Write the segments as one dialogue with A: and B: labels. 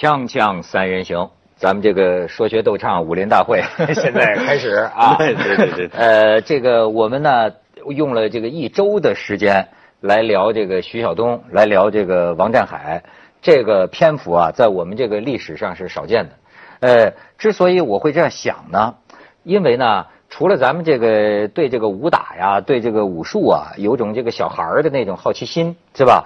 A: 锵锵三人行，咱们这个说学逗唱武林大会 现在开始啊！
B: 对对对对。
A: 呃，这个我们呢用了这个一周的时间来聊这个徐晓东，来聊这个王占海。这个篇幅啊，在我们这个历史上是少见的。呃，之所以我会这样想呢，因为呢，除了咱们这个对这个武打呀，对这个武术啊，有种这个小孩儿的那种好奇心，是吧？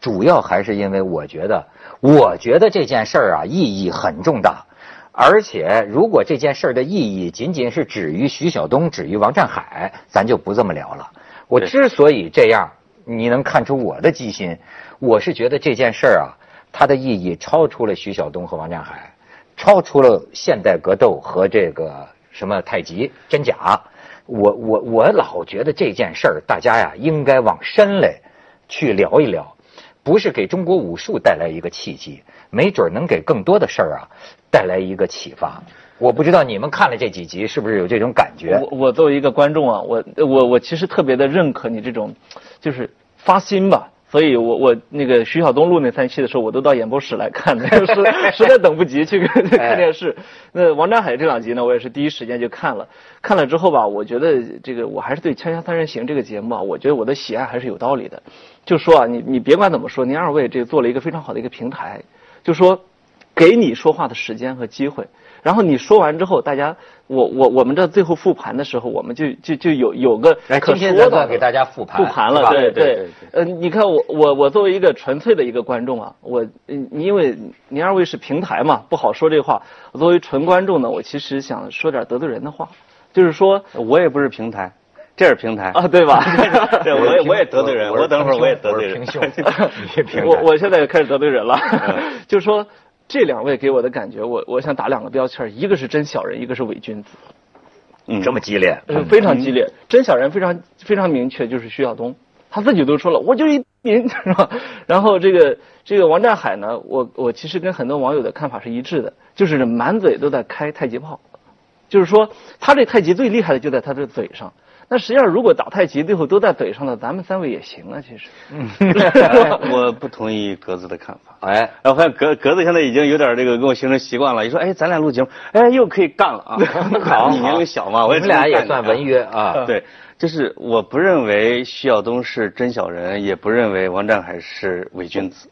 A: 主要还是因为我觉得，我觉得这件事儿啊意义很重大，而且如果这件事儿的意义仅仅是止于徐晓东、止于王占海，咱就不这么聊了。我之所以这样，你能看出我的机心，我是觉得这件事儿啊，它的意义超出了徐晓东和王占海，超出了现代格斗和这个什么太极真假。我我我老觉得这件事儿，大家呀应该往深嘞去聊一聊。不是给中国武术带来一个契机，没准能给更多的事儿啊带来一个启发。我不知道你们看了这几集是不是有这种感觉？
C: 我我作为一个观众啊，我我我其实特别的认可你这种，就是发心吧。所以我我那个徐晓东录那三期的时候，我都到演播室来看的，实 实在等不及去看电视。那王占海这两集呢，我也是第一时间就看了。看了之后吧，我觉得这个我还是对《锵锵三人行》这个节目啊，我觉得我的喜爱还是有道理的。就说啊，你你别管怎么说，您二位这做了一个非常好的一个平台，就说给你说话的时间和机会。然后你说完之后，大家，我我我们这最后复盘的时候，我们就就就有有个可说的
A: 给大家复盘
C: 复盘了，对对。呃，你看我我我作为一个纯粹的一个观众啊，我因为您二位是平台嘛，不好说这话。我作为纯观众呢，我其实想说点得罪人的话，就是说
B: 我也不是平台，这是平台
C: 啊，对吧？
B: 对，我也我也得罪人，我等会儿我也得罪人。
C: 我 我现在也开始得罪人了，就是说。这两位给我的感觉，我我想打两个标签一个是真小人，一个是伪君子。
A: 嗯，这么激烈，
C: 非常激烈。真小人非常非常明确，就是徐晓东，他自己都说了，我就一民 是吧？然后这个这个王占海呢，我我其实跟很多网友的看法是一致的，就是满嘴都在开太极炮，就是说他这太极最厉害的就在他的嘴上。那实际上，如果打太极最后都在嘴上了，咱们三位也行啊。其实，嗯，
B: 我不同意格子的看法。哎，然后发现格格子现在已经有点这个跟我形成习惯了。一说，哎，咱俩录节目，哎，又可以干了啊。好，你年龄小嘛，我
A: 们俩也算文约啊。
B: 对，就是我不认为徐晓东是真小人，也不认为王占海是伪君子。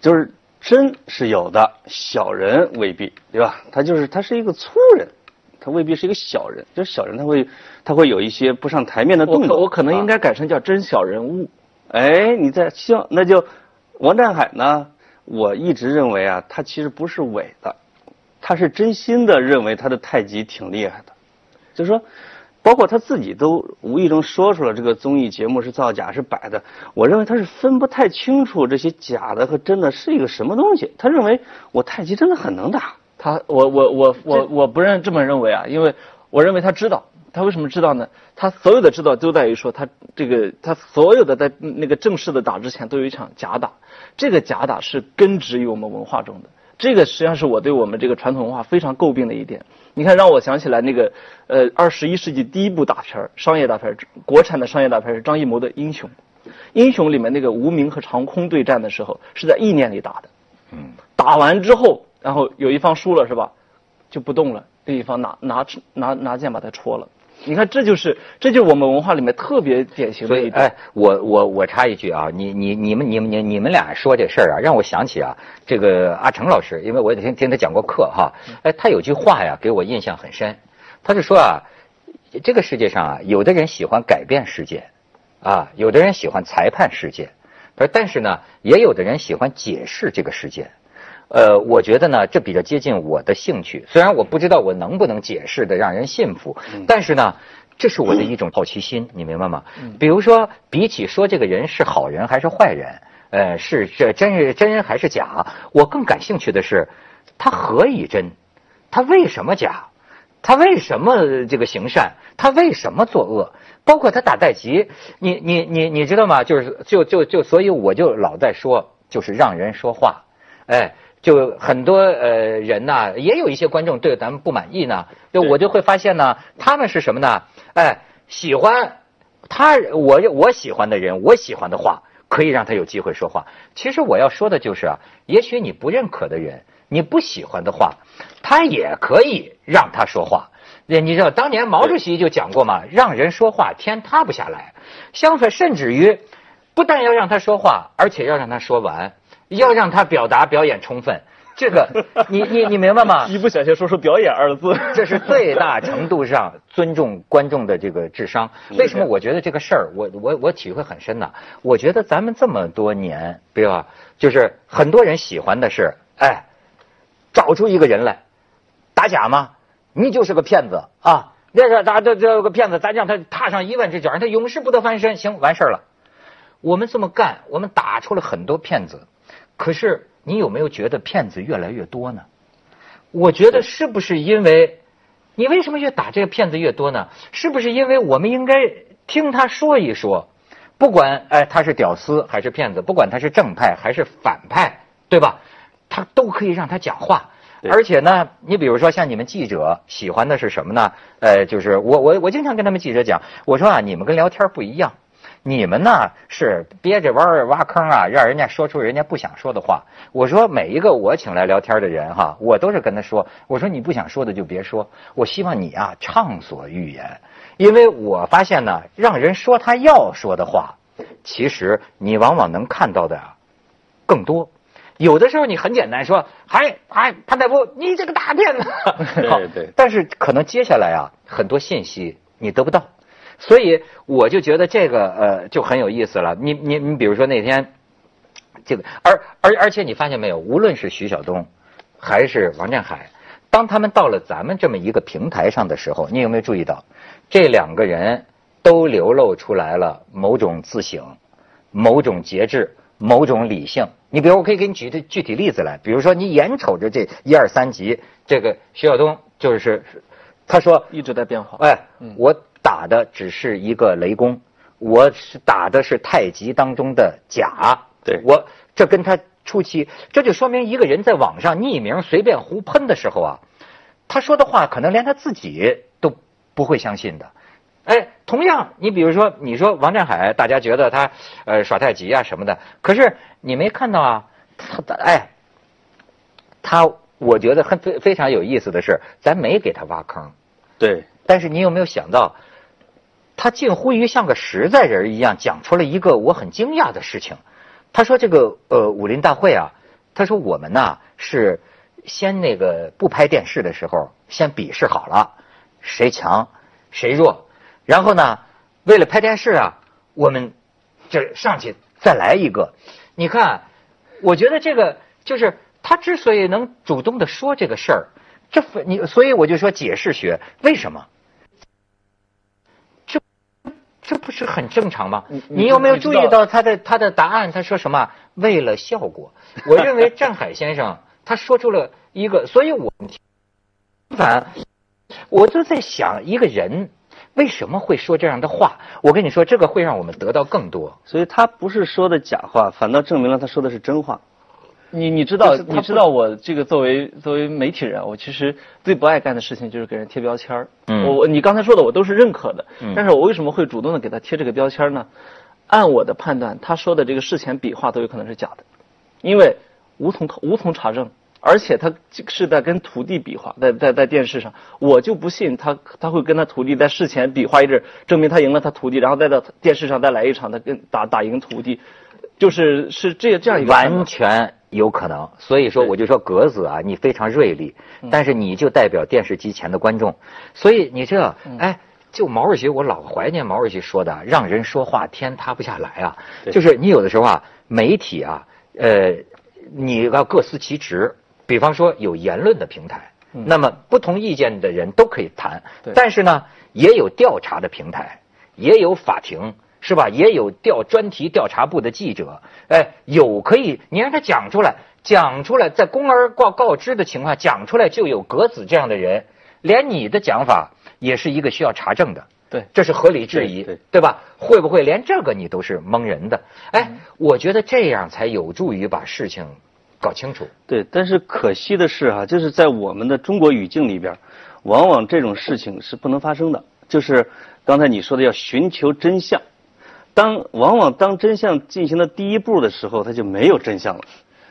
B: 就是真是有的，小人未必，对吧？他就是他是一个粗人。他未必是一个小人，就是小人，他会他会有一些不上台面的动作。
C: 我可能应该改成叫真小人物。
B: 哎，你在行，那就王占海呢？我一直认为啊，他其实不是伪的，他是真心的认为他的太极挺厉害的。就是说，包括他自己都无意中说出了这个综艺节目是造假是摆的。我认为他是分不太清楚这些假的和真的是一个什么东西。他认为我太极真的很能打。
C: 他我我我我我不认这么认为啊，因为我认为他知道，他为什么知道呢？他所有的知道都在于说他这个他所有的在那个正式的打之前都有一场假打，这个假打是根植于我们文化中的，这个实际上是我对我们这个传统文化非常诟病的一点。你看，让我想起来那个呃二十一世纪第一部大片儿商业大片儿国产的商业大片是张艺谋的《英雄》，《英雄》里面那个无名和长空对战的时候是在意念里打的，嗯，打完之后。然后有一方输了是吧，就不动了，另一方拿拿拿拿剑把他戳了。你看，这就是这就是我们文化里面特别典型的。
A: 哎，我我我插一句啊，你你你们你们你你们俩说这事儿啊，让我想起啊，这个阿成老师，因为我也听听他讲过课哈。哎，他有句话呀，给我印象很深。他是说啊，这个世界上啊，有的人喜欢改变世界，啊，有的人喜欢裁判世界，他说，但是呢，也有的人喜欢解释这个世界。呃，我觉得呢，这比较接近我的兴趣。虽然我不知道我能不能解释的让人信服，但是呢，这是我的一种好奇心，你明白吗？比如说，比起说这个人是好人还是坏人，呃，是这真是真还是假，我更感兴趣的是，他何以真？他为什么假？他为什么这个行善？他为什么作恶？包括他打太极，你你你你知道吗？就是就就就，所以我就老在说，就是让人说话，哎。就很多呃人呐，也有一些观众对咱们不满意呢。就我就会发现呢，他们是什么呢？哎，喜欢他我我喜欢的人，我喜欢的话，可以让他有机会说话。其实我要说的就是啊，也许你不认可的人，你不喜欢的话，他也可以让他说话。那你知道当年毛主席就讲过嘛，让人说话天塌不下来。相反，甚至于不但要让他说话，而且要让他说完，要让他表达表演充分。这个，你你你明白吗？
C: 一不小心说出“表演”二字，
A: 这是最大程度上尊重观众的这个智商。为什么我觉得这个事儿，我我我体会很深呢？我觉得咱们这么多年，对吧？就是很多人喜欢的是，哎，找出一个人来打假吗？你就是个骗子啊！那个咱这这个骗子，咱让他踏上一万只脚，让他永世不得翻身，行，完事儿了。我们这么干，我们打出了很多骗子，可是。你有没有觉得骗子越来越多呢？我觉得是不是因为，你为什么越打这个骗子越多呢？是不是因为我们应该听他说一说，不管哎他是屌丝还是骗子，不管他是正派还是反派，对吧？他都可以让他讲话。而且呢，你比如说像你们记者喜欢的是什么呢？呃，就是我我我经常跟他们记者讲，我说啊，你们跟聊天不一样。你们呢是憋着弯挖坑啊，让人家说出人家不想说的话。我说每一个我请来聊天的人哈，我都是跟他说，我说你不想说的就别说，我希望你啊畅所欲言，因为我发现呢，让人说他要说的话，其实你往往能看到的更多。有的时候你很简单说，还还潘大夫，你这个大骗子。
B: 对对。
A: 但是可能接下来啊，很多信息你得不到。所以我就觉得这个呃就很有意思了。你你你比如说那天，这个而而而且你发现没有，无论是徐晓东还是王占海，当他们到了咱们这么一个平台上的时候，你有没有注意到，这两个人都流露出来了某种自省、某种节制、某种理性。你比如我可以给你举的具体例子来，比如说你眼瞅着这一二三集，这个徐晓东就是他说
C: 一直在变化。
A: 哎，我。打的只是一个雷公，我是打的是太极当中的甲。
B: 对
A: 我这跟他初期，这就说明一个人在网上匿名随便胡喷的时候啊，他说的话可能连他自己都不会相信的。哎，同样，你比如说，你说王占海，大家觉得他呃耍太极啊什么的，可是你没看到啊，他哎，他我觉得很非非常有意思的是，咱没给他挖坑。
B: 对，
A: 但是你有没有想到？他近乎于像个实在人一样，讲出了一个我很惊讶的事情。他说：“这个呃武林大会啊，他说我们呢是先那个不拍电视的时候先比试好了，谁强谁弱，然后呢为了拍电视啊，我们这上去再来一个。你看，我觉得这个就是他之所以能主动的说这个事儿，这你所以我就说解释学为什么。”这不是很正常吗？你有没有注意到他的他的答案？他说什么？为了效果。我认为占海先生他说出了一个，所以我反我就在想，一个人为什么会说这样的话？我跟你说，这个会让我们得到更多。
B: 所以他不是说的假话，反倒证明了他说的是真话。
C: 你你知道你知道我这个作为作为媒体人，我其实最不爱干的事情就是给人贴标签儿。嗯，我我你刚才说的我都是认可的。嗯，但是我为什么会主动的给他贴这个标签呢？按我的判断，他说的这个事前比划都有可能是假的，因为无从无从查证，而且他是在跟徒弟比划，在在在电视上，我就不信他他会跟他徒弟在事前比划一阵，证明他赢了他徒弟，然后再到电视上再来一场，他跟打打赢徒弟，就是是这这样一个
A: 完全。有可能，所以说我就说格子啊，你非常锐利，但是你就代表电视机前的观众，所以你这哎，就毛主席，我老怀念毛主席说的，让人说话天塌不下来啊。就是你有的时候啊，媒体啊，呃，你要各司其职。比方说有言论的平台，那么不同意见的人都可以谈，但是呢，也有调查的平台，也有法庭。是吧？也有调专题调查部的记者，哎，有可以你让他讲出来，讲出来，在公而告告知的情况讲出来，就有格子这样的人，连你的讲法也是一个需要查证的，
C: 对，
A: 这是合理质疑，
B: 对
A: 对吧？会不会连这个你都是蒙人的？哎，我觉得这样才有助于把事情搞清楚。
B: 对，但是可惜的是哈，就是在我们的中国语境里边，往往这种事情是不能发生的。就是刚才你说的要寻求真相。当往往当真相进行了第一步的时候，它就没有真相了，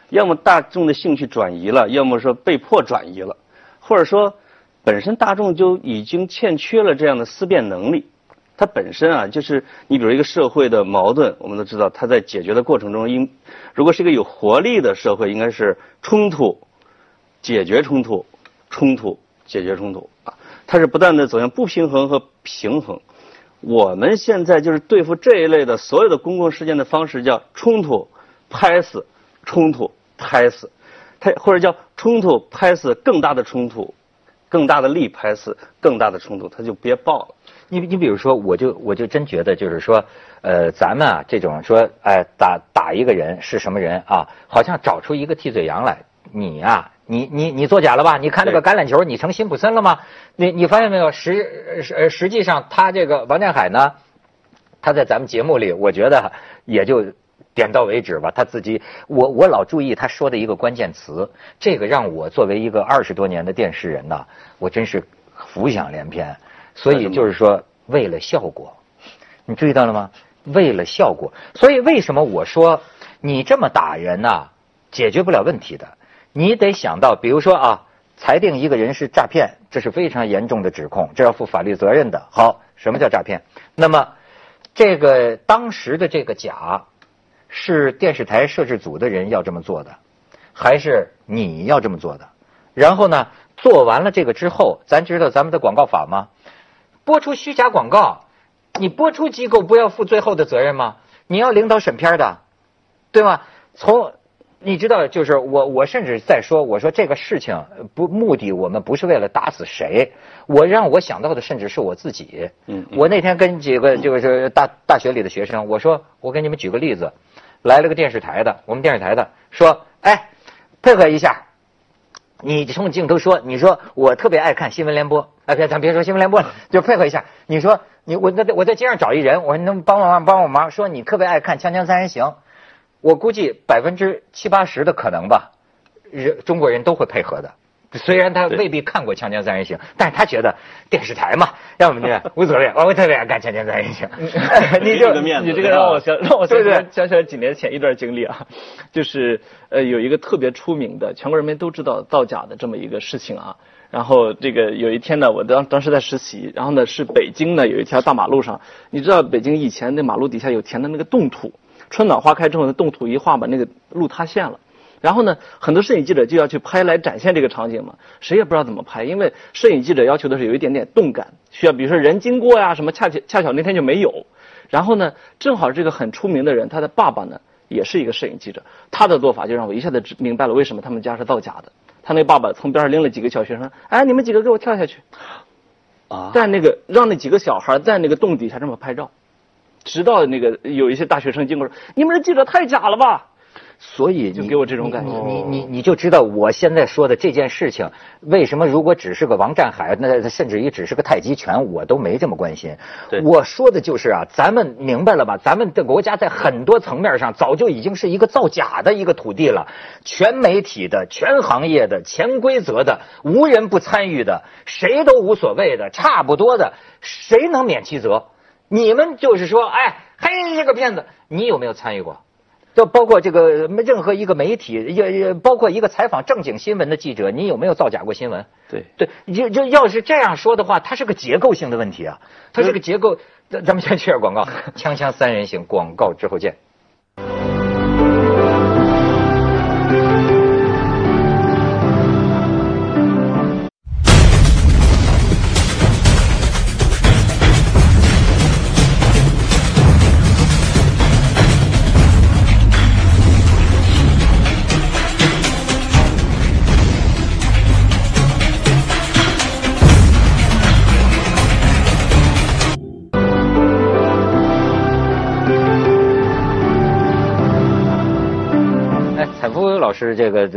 B: 要么大众的兴趣转移了，要么说被迫转移了，或者说本身大众就已经欠缺了这样的思辨能力。它本身啊，就是你比如一个社会的矛盾，我们都知道，它在解决的过程中，应如果是一个有活力的社会，应该是冲突、解决冲突、冲突、解决冲突啊，它是不断的走向不平衡和平衡。我们现在就是对付这一类的所有的公共事件的方式，叫冲突拍死，冲突拍死，它或者叫冲突拍死更大的冲突，更大的力拍死更大的冲突，它就别爆了。
A: 你你比如说，我就我就真觉得就是说，呃，咱们啊这种说，哎，打打一个人是什么人啊？好像找出一个替罪羊来，你呀、你你你作假了吧？你看这个橄榄球，你成辛普森了吗？你你发现没有？实实实际上，他这个王占海呢，他在咱们节目里，我觉得也就点到为止吧。他自己，我我老注意他说的一个关键词，这个让我作为一个二十多年的电视人呐，我真是浮想联翩。所以就是说，为了效果，你注意到了吗？为了效果，所以为什么我说你这么打人呐、解决不了问题的？你得想到，比如说啊，裁定一个人是诈骗，这是非常严重的指控，这要负法律责任的。好，什么叫诈骗？那么这个当时的这个假，是电视台摄制组的人要这么做的，还是你要这么做的？然后呢，做完了这个之后，咱知道咱们的广告法吗？播出虚假广告，你播出机构不要负最后的责任吗？你要领导审片的，对吗？从你知道，就是我我甚至在说，我说这个事情呃不目的，我们不是为了打死谁，我让我想到的甚至是我自己。
B: 嗯嗯
A: 我那天跟几个就是大大学里的学生，我说我给你们举个例子，来了个电视台的，我们电视台的说，哎，配合一下，你冲镜头说，你说我特别爱看新闻联播，哎，别咱别说新闻联播了，就配合一下。你说你我在我在街上找一人，我说你能帮我忙帮我忙，说你特别爱看《锵锵三人行》，我估计百分之七八十的可能吧，人中国人都会配合的。虽然他未必看过《锵锵三人行》，但是他觉得电视台嘛，要么呢无所谓，我特别爱看《锵锵三人行》，你就
B: 这个面子
C: 你这个让我想让我想
A: 对不对
C: 想想起来几年前一段经历啊，就是呃有一个特别出名的，全国人民都知道造假的这么一个事情啊。然后这个有一天呢，我当当时在实习，然后呢是北京呢有一条大马路上，你知道北京以前那马路底下有填的那个冻土，春暖花开之后，那冻土一化把那个路塌陷了。然后呢，很多摄影记者就要去拍来展现这个场景嘛，谁也不知道怎么拍，因为摄影记者要求的是有一点点动感，需要比如说人经过呀什么，恰巧恰巧那天就没有。然后呢，正好这个很出名的人，他的爸爸呢也是一个摄影记者，他的做法就让我一下子知明白了为什么他们家是造假的。他那爸爸从边上拎了几个小学生，哎，你们几个给我跳下去，
B: 啊，
C: 在那个让那几个小孩在那个洞底下这么拍照，直到那个有一些大学生经过说：“你们这记者太假了吧
A: 所以
C: 就给我这种感觉
A: 你你你你就知道我现在说的这件事情，为什么如果只是个王占海，那甚至于只是个太极拳，我都没这么关心
B: 对。
A: 我说的就是啊，咱们明白了吧？咱们的国家在很多层面上早就已经是一个造假的一个土地了，全媒体的、全行业的、潜规则的、无人不参与的、谁都无所谓的、差不多的，谁能免其责？你们就是说，哎，嘿，这个骗子，你有没有参与过？就包括这个任何一个媒体，也也包括一个采访正经新闻的记者，你有没有造假过新闻？
B: 对，
A: 对，就就要是这样说的话，它是个结构性的问题啊，它是个结构。咱咱们先去点广告，锵锵三人行，广告之后见。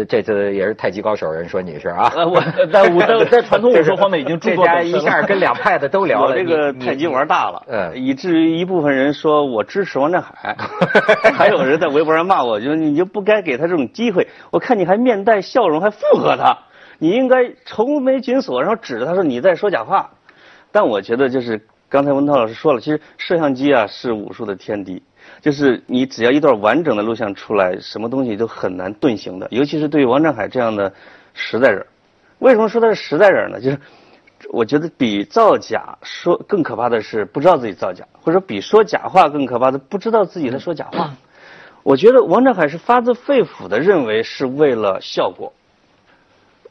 A: 这次也是太极高手，人说你是啊？
C: 呃我在武在 在传统武术方面已经著
A: 这家一
C: 作本身了
A: 下跟两派的都聊了。
B: 我这个太极玩大了，
A: 嗯
B: 以至于一部分人说我支持王振海，还有人在微博上骂我，就你就不该给他这种机会。我看你还面带笑容，还附和他，你应该愁眉紧锁，然后指着他说你在说假话。但我觉得就是刚才文涛老师说了，其实摄像机啊是武术的天敌，就是你只要一段完整的录像出来，什么东西都很难遁形的，尤其是对于王占海这样的实在人。为什么说他是实在人呢？就是我觉得比造假说更可怕的是不知道自己造假，或者说比说假话更可怕的不知道自己在说假话。我觉得王占海是发自肺腑的认为是为了效果，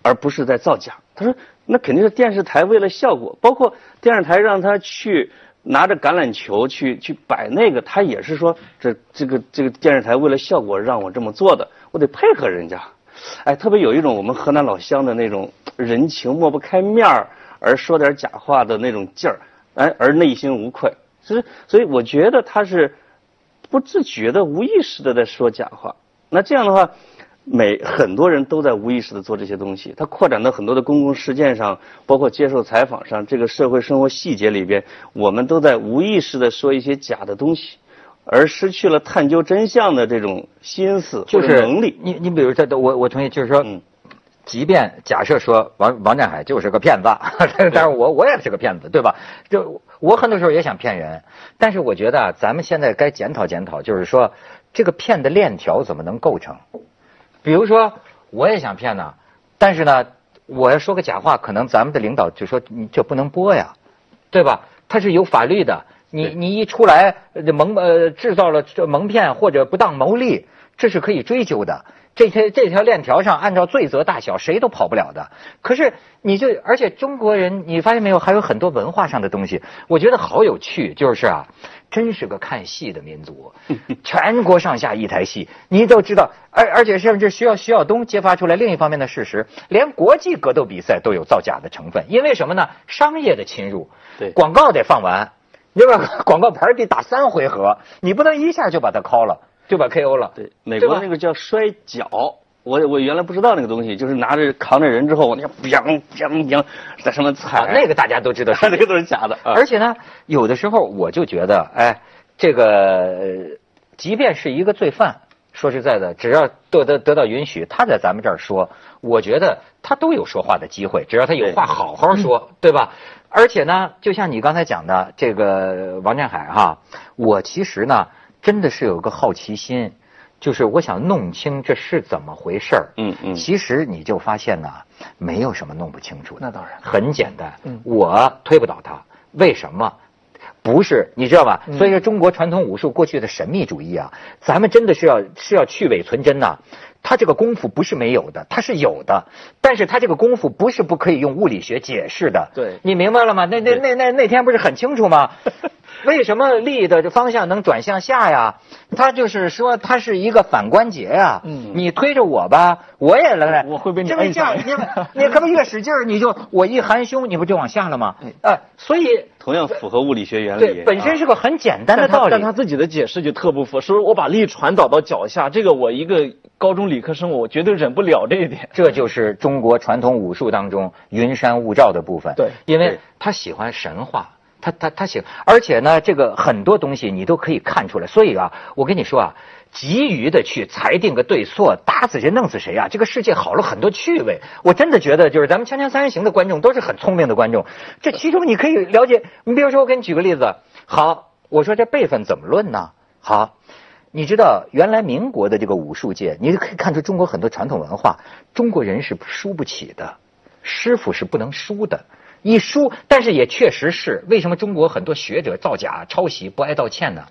B: 而不是在造假。他说那肯定是电视台为了效果，包括电视台让他去拿着橄榄球去去摆那个，他也是说这这个这个电视台为了效果让我这么做的，我得配合人家。哎，特别有一种我们河南老乡的那种人情抹不开面儿而说点假话的那种劲儿，哎，而内心无愧。所以，所以我觉得他是不自觉的、无意识的在说假话。那这样的话，每很多人都在无意识的做这些东西。它扩展到很多的公共事件上，包括接受采访上，这个社会生活细节里边，我们都在无意识的说一些假的东西。而失去了探究真相的这种心思或者能力。
A: 你你比如这，我我同意，就是说，即便假设说王王占海就是个骗子，但是我我也是个骗子，对吧？就我很多时候也想骗人，但是我觉得咱们现在该检讨检讨，就是说这个骗的链条怎么能构成？比如说我也想骗呢，但是呢，我要说个假话，可能咱们的领导就说你这不能播呀，对吧？他是有法律的。你你一出来蒙呃制造了这蒙骗或者不当牟利，这是可以追究的。这些这条链条上按照罪责大小谁都跑不了的。可是你就而且中国人你发现没有还有很多文化上的东西，我觉得好有趣。就是啊，真是个看戏的民族，全国上下一台戏，你都知道。而而且甚至需要徐晓东揭发出来另一方面的事实，连国际格斗比赛都有造假的成分。因为什么呢？商业的侵入，
B: 对
A: 广告得放完。你把 广告牌得打三回合，你不能一下就把它敲了，就把 KO 了。
B: 对，美国那个叫摔跤，我我原来不知道那个东西，就是拿着扛着人之后，你看砰砰砰在上面踩，
A: 那个大家都知道，
B: 那个都是假的。
A: 而且呢，有的时候我就觉得，哎，这个即便是一个罪犯，说实在的，只要得得得到允许，他在咱们这儿说，我觉得他都有说话的机会，只要他有话好好说，对吧？而且呢，就像你刚才讲的这个王占海哈，我其实呢真的是有个好奇心，就是我想弄清这是怎么回事儿。
B: 嗯嗯。
A: 其实你就发现呢，没有什么弄不清楚的。
C: 那当然。
A: 很简单。嗯。我推不倒他，为什么？不是，你知道吧？所以说，中国传统武术过去的神秘主义啊，咱们真的是要是要去伪存真呐。他这个功夫不是没有的，他是有的，但是他这个功夫不是不可以用物理学解释的。
B: 对，
A: 你明白了吗？那那那那那天不是很清楚吗？为什么力的这方向能转向下呀？他就是说，它是一个反关节呀。嗯，你推着我吧，我也来。
C: 我会被你摁
A: 下。你你可不越使劲儿，你就我一含胸，你不就往下了吗？哎，所以
B: 同样符合物理学原理。
A: 对，本身是个很简单的道理。
C: 但他自己的解释就特不符，说我把力传导到脚下，这个我一个高中理科生，我绝对忍不了这一点。
A: 这就是中国传统武术当中云山雾罩的部分。
C: 对，
A: 因为他喜欢神话。他他他行，而且呢，这个很多东西你都可以看出来。所以啊，我跟你说啊，急于的去裁定个对错，打死谁弄死谁啊，这个世界好了很多趣味。我真的觉得，就是咱们《锵锵三人行》的观众都是很聪明的观众。这其中你可以了解，你比如说，我给你举个例子。好，我说这辈分怎么论呢？好，你知道原来民国的这个武术界，你就可以看出中国很多传统文化，中国人是输不起的，师傅是不能输的。一输，但是也确实是为什么中国很多学者造假、抄袭不爱道歉呢？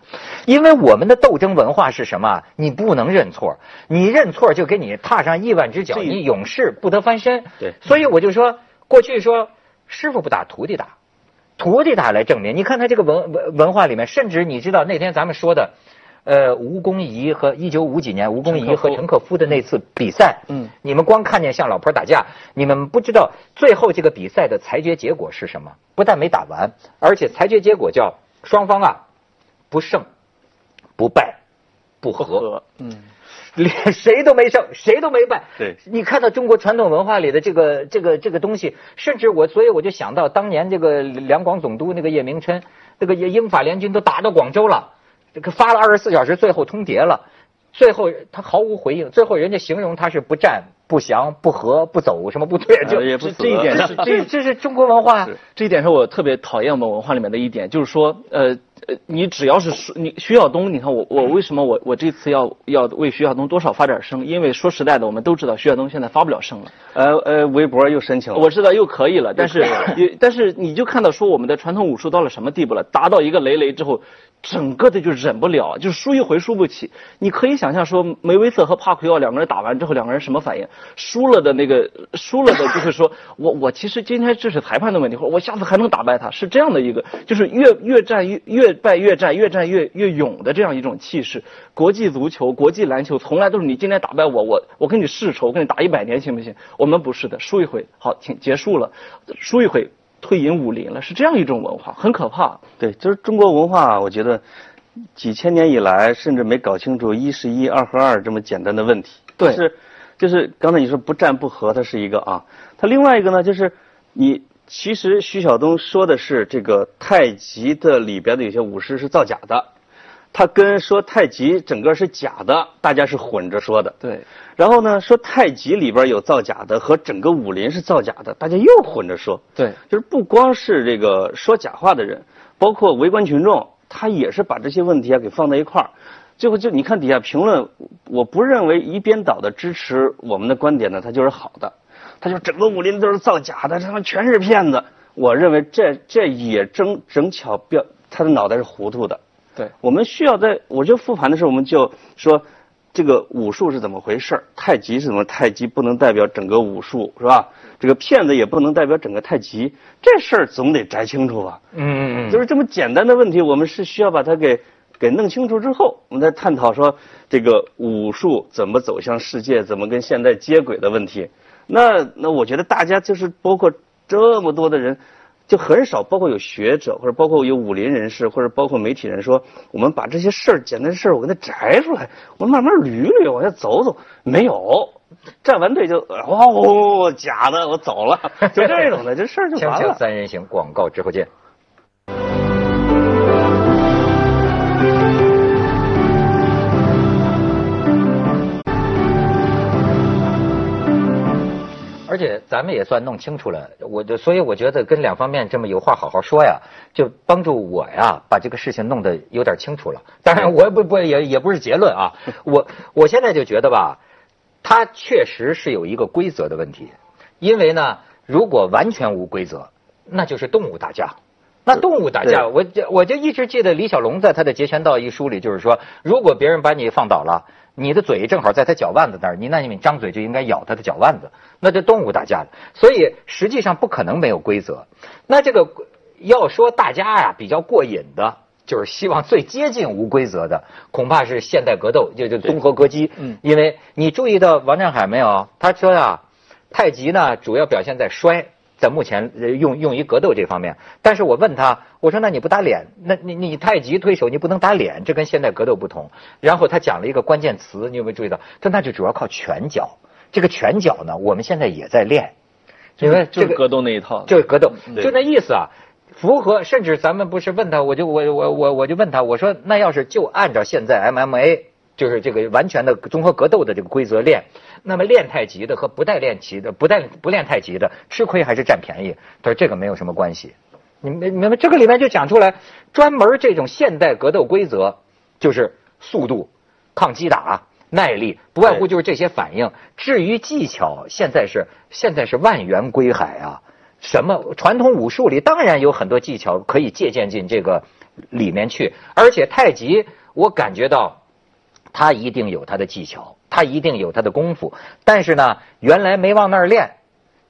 A: 因为我们的斗争文化是什么？你不能认错，你认错就给你踏上亿万只脚，你永世不得翻身。
B: 对，
A: 所以我就说，过去说师傅不打，徒弟打，徒弟打来证明。你看他这个文文文化里面，甚至你知道那天咱们说的。呃，吴公仪和一九五几年，吴公仪和陈可夫的那次比赛，嗯，你们光看见像老婆打架，你们不知道最后这个比赛的裁决结果是什么？不但没打完，而且裁决结果叫双方啊不胜不败不和，嗯，连谁都没胜，谁都没败。
B: 对，
A: 你看到中国传统文化里的这个这个这个东西，甚至我，所以我就想到当年这个两广总督那个叶明琛，那个英法联军都打到广州了。这个发了二十四小时，最后通牒了，最后他毫无回应，最后人家形容他是不战不。降、不和、不走，什么不退，就
B: 也不
C: 这一点是
A: 这这是中国文化。
C: 这一点是我特别讨厌我们文化里面的一点，就是说，呃。呃，你只要是说你徐晓东，你看我我为什么我我这次要要为徐晓东多少发点声？因为说实在的，我们都知道徐晓东现在发不了声了。
B: 呃呃，微博又申请了，
C: 我知道又可以了，但是也但是你就看到说我们的传统武术到了什么地步了？达到一个累累之后。整个的就忍不了，就是输一回输不起。你可以想象说，梅威瑟和帕奎奥两个人打完之后，两个人什么反应？输了的那个输了的就会说，我我其实今天这是裁判的问题，或者我下次还能打败他，是这样的一个，就是越越战越越败越战，越战越越勇的这样一种气势。国际足球、国际篮球从来都是你今天打败我，我我跟你世仇，我跟你打一百年行不行？我们不是的，输一回好，请结束了，输一回。退隐武林了，是这样一种文化，很可怕。
B: 对，就是中国文化，我觉得几千年以来，甚至没搞清楚一是一，二和二这么简单的问题。
C: 对，就
B: 是，就是刚才你说不战不和，它是一个啊。它另外一个呢，就是你其实徐晓东说的是这个太极的里边的有些武师是造假的。他跟说太极整个是假的，大家是混着说的。
C: 对。
B: 然后呢，说太极里边有造假的和整个武林是造假的，大家又混着说。
C: 对。
B: 就是不光是这个说假话的人，包括围观群众，他也是把这些问题啊给放在一块儿。最后就你看底下评论，我不认为一边倒的支持我们的观点呢，他就是好的。他就整个武林都是造假的，他们全是骗子。我认为这这也正正巧表他的脑袋是糊涂的。
C: 对，
B: 我们需要在，我就复盘的时候，我们就说这个武术是怎么回事儿太极是怎么？太极不能代表整个武术，是吧？这个骗子也不能代表整个太极，这事儿总得摘清楚吧？
A: 嗯嗯嗯。
B: 就是这么简单的问题，我们是需要把它给给弄清楚之后，我们再探讨说这个武术怎么走向世界，怎么跟现代接轨的问题。那那我觉得大家就是包括这么多的人。就很少，包括有学者，或者包括有武林人士，或者包括媒体人说，我们把这些事儿、简单的事儿，我给它摘出来，我慢慢捋捋，往下走走。没有，站完队就哦，假的，我走了，就这种的，这事儿就完了。
A: 三人行，广告之后见。而且咱们也算弄清楚了，我就所以我觉得跟两方面这么有话好好说呀，就帮助我呀把这个事情弄得有点清楚了。当然我不不也也不是结论啊，我我现在就觉得吧，它确实是有一个规则的问题，因为呢，如果完全无规则，那就是动物打架。那动物打架，我就我就一直记得李小龙在他的《截拳道》一书里就是说，如果别人把你放倒了。你的嘴正好在它脚腕子那儿，你那你张嘴就应该咬它的脚腕子，那这动物打架了。所以实际上不可能没有规则。那这个要说大家呀比较过瘾的，就是希望最接近无规则的，恐怕是现代格斗，就就综合格击。嗯，因为你注意到王占海没有？他说呀，太极呢主要表现在摔。在目前用用于格斗这方面，但是我问他，我说那你不打脸，那你你太极推手你不能打脸，这跟现代格斗不同。然后他讲了一个关键词，你有没有注意到？他那就主要靠拳脚，这个拳脚呢，我们现在也在练，
C: 因为就是格斗那一套，
A: 就是格斗，就那意思啊，符合。甚至咱们不是问他，我就我我我我就问他，我说那要是就按照现在 MMA。就是这个完全的综合格斗的这个规则练，那么练太极的和不带练习的、不带不练太极的，吃亏还是占便宜？他说这个没有什么关系。你明明白这个里面就讲出来，专门这种现代格斗规则就是速度、抗击打、耐力，不外乎就是这些反应。至于技巧，现在是现在是万元归海啊！什么传统武术里当然有很多技巧可以借鉴进这个里面去，而且太极我感觉到。他一定有他的技巧，他一定有他的功夫，但是呢，原来没往那儿练。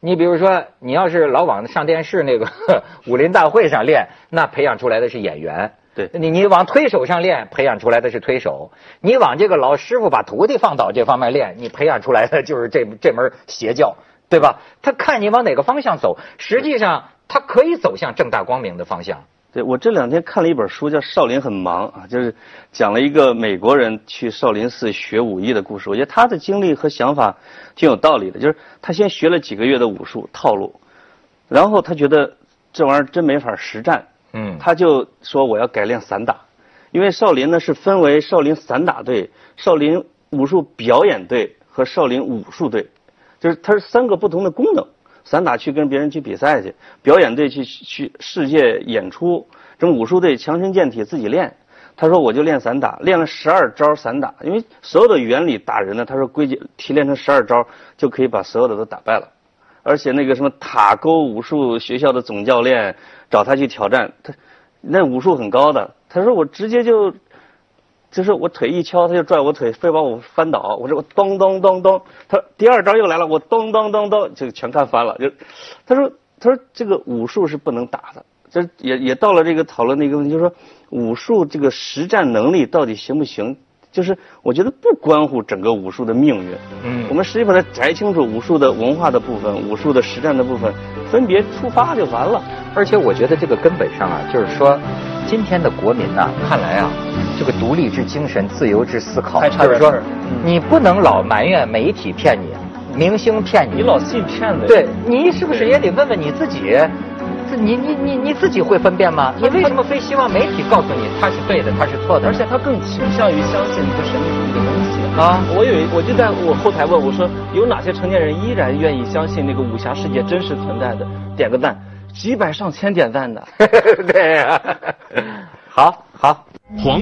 A: 你比如说，你要是老往上电视那个 武林大会上练，那培养出来的是演员。
B: 对，
A: 你你往推手上练，培养出来的是推手。你往这个老师傅把徒弟放倒这方面练，你培养出来的就是这这门邪教，对吧？他看你往哪个方向走，实际上他可以走向正大光明的方向。
B: 对，我这两天看了一本书，叫《少林很忙》啊，就是讲了一个美国人去少林寺学武艺的故事。我觉得他的经历和想法挺有道理的，就是他先学了几个月的武术套路，然后他觉得这玩意儿真没法实战，嗯，他就说我要改练散打，因为少林呢是分为少林散打队、少林武术表演队和少林武术队。就是它是三个不同的功能。散打去跟别人去比赛去，表演队去去世界演出，这么武术队强身健体自己练。他说我就练散打，练了十二招散打，因为所有的原理打人呢，他说规矩提炼成十二招就可以把所有的都打败了。而且那个什么塔沟武术学校的总教练找他去挑战，他那武术很高的，他说我直接就。就是我腿一敲，他就拽我腿，非把我翻倒。我说我咚咚咚咚，他第二招又来了，我咚咚咚咚就全看翻了。就他说他说这个武术是不能打的，这也也到了这个讨论的一个问题，就是说武术这个实战能力到底行不行？就是我觉得不关乎整个武术的命运。嗯，我们实际把它摘清楚，武术的文化的部分，武术的实战的部分，分别出发就完了。
A: 而且我觉得这个根本上啊，就是说。今天的国民呐，看来啊，这个独立之精神、自由之思考，
C: 就是说，
A: 你不能老埋怨媒体骗你，明星骗你，
C: 你老信骗子。
A: 对你是不是也得问问你自己？你你你你自己会分辨吗？你为什么非希望媒体告诉你他是对的，他是错的？
C: 而且他更倾向于相信一个神秘主义的东西啊！我有我就在我后台问我说，有哪些成年人依然愿意相信那个武侠世界真实存在的？点个赞。几百上千点赞的。
A: 对啊好 好。黄